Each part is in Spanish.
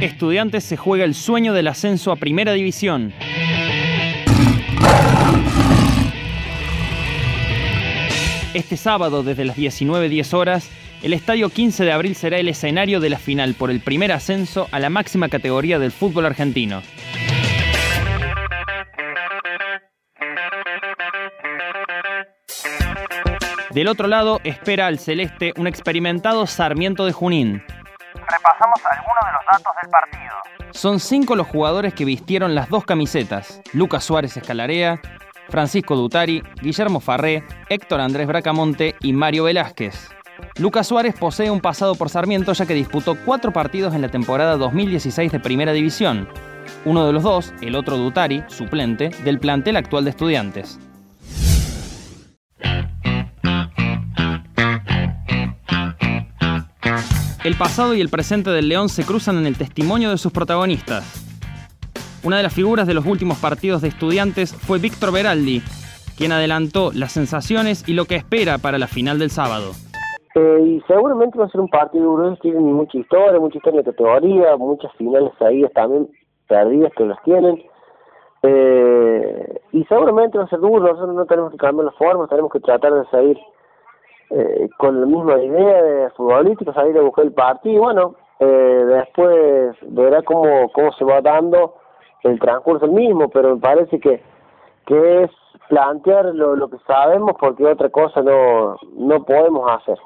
Estudiantes se juega el sueño del ascenso a Primera División. Este sábado, desde las 19.10 horas, el Estadio 15 de Abril será el escenario de la final por el primer ascenso a la máxima categoría del fútbol argentino. Del otro lado, espera al Celeste un experimentado Sarmiento de Junín. Repasamos algunos de los datos del partido. Son cinco los jugadores que vistieron las dos camisetas. Lucas Suárez Escalarea, Francisco Dutari, Guillermo Farré, Héctor Andrés Bracamonte y Mario Velázquez. Lucas Suárez posee un pasado por Sarmiento ya que disputó cuatro partidos en la temporada 2016 de Primera División. Uno de los dos, el otro Dutari, suplente, del plantel actual de estudiantes. El pasado y el presente del León se cruzan en el testimonio de sus protagonistas. Una de las figuras de los últimos partidos de estudiantes fue Víctor Beraldi, quien adelantó las sensaciones y lo que espera para la final del sábado. Eh, y seguramente va a ser un partido duro, tienen mucha historia, mucha historia de categoría, muchas finales ahí también perdidas que las tienen. Eh, y seguramente va a ser duro, nosotros no tenemos que cambiar las formas, tenemos que tratar de seguir eh, con la misma idea de futbolístico, salir a buscar el partido y bueno, eh, después verá cómo, cómo se va dando el transcurso mismo, pero me parece que, que es plantear lo, lo que sabemos porque otra cosa no, no podemos hacer.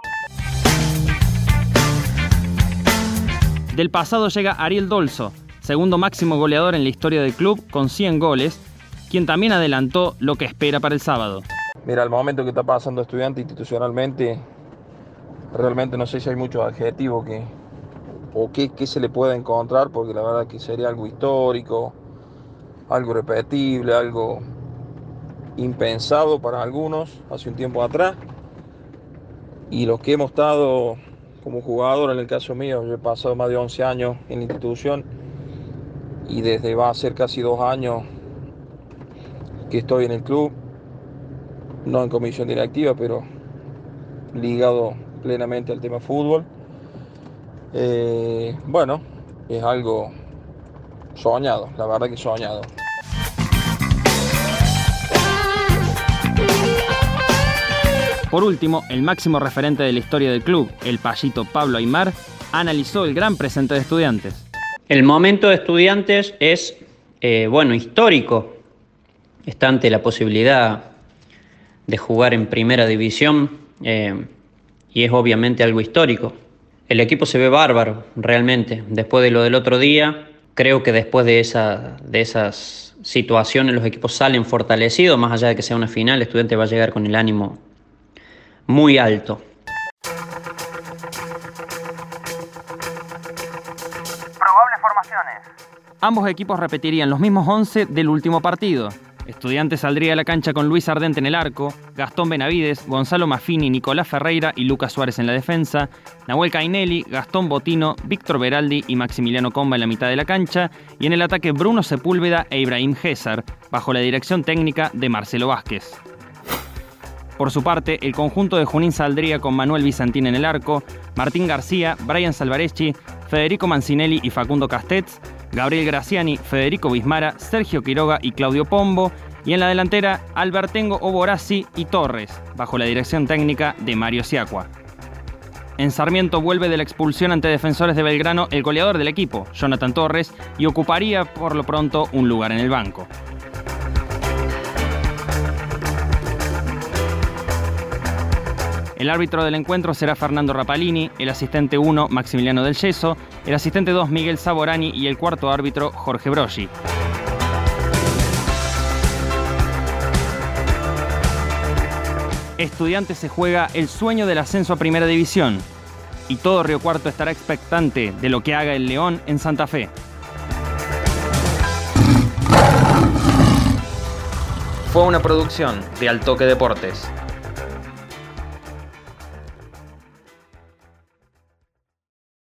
Del pasado llega Ariel Dolso, segundo máximo goleador en la historia del club con 100 goles, quien también adelantó lo que espera para el sábado. Mira, el momento que está pasando estudiante institucionalmente, realmente no sé si hay muchos adjetivos que, o qué, se le puede encontrar, porque la verdad que sería algo histórico, algo repetible, algo impensado para algunos hace un tiempo atrás. Y los que hemos estado como jugador, en el caso mío, yo he pasado más de 11 años en la institución y desde va a ser casi dos años que estoy en el club no en comisión directiva, pero ligado plenamente al tema fútbol. Eh, bueno, es algo soñado, la verdad que soñado. Por último, el máximo referente de la historia del club, el payito Pablo Aymar, analizó el gran presente de estudiantes. El momento de estudiantes es, eh, bueno, histórico. Está ante la posibilidad de jugar en primera división eh, y es obviamente algo histórico. El equipo se ve bárbaro, realmente. Después de lo del otro día, creo que después de, esa, de esas situaciones los equipos salen fortalecidos, más allá de que sea una final, el estudiante va a llegar con el ánimo muy alto. Probables formaciones. Ambos equipos repetirían los mismos 11 del último partido. Estudiantes saldría a la cancha con Luis Ardente en el arco, Gastón Benavides, Gonzalo Maffini, Nicolás Ferreira y Lucas Suárez en la defensa, Nahuel Cainelli, Gastón Botino, Víctor Beraldi y Maximiliano Comba en la mitad de la cancha, y en el ataque Bruno Sepúlveda e Ibrahim Gésar, bajo la dirección técnica de Marcelo Vázquez. Por su parte, el conjunto de Junín saldría con Manuel Bizantín en el arco, Martín García, Brian Salvareschi, Federico Mancinelli y Facundo Castets, Gabriel Graciani, Federico Bismara, Sergio Quiroga y Claudio Pombo, y en la delantera Albertengo Oborazzi y Torres, bajo la dirección técnica de Mario Siacua. En Sarmiento vuelve de la expulsión ante defensores de Belgrano el goleador del equipo, Jonathan Torres, y ocuparía por lo pronto un lugar en el banco. El árbitro del encuentro será Fernando Rapalini, el asistente 1 Maximiliano del Yeso, el asistente 2 Miguel Saborani y el cuarto árbitro Jorge Broggi. Estudiantes se juega el sueño del ascenso a Primera División y todo Río Cuarto estará expectante de lo que haga el León en Santa Fe. Fue una producción de Altoque Deportes.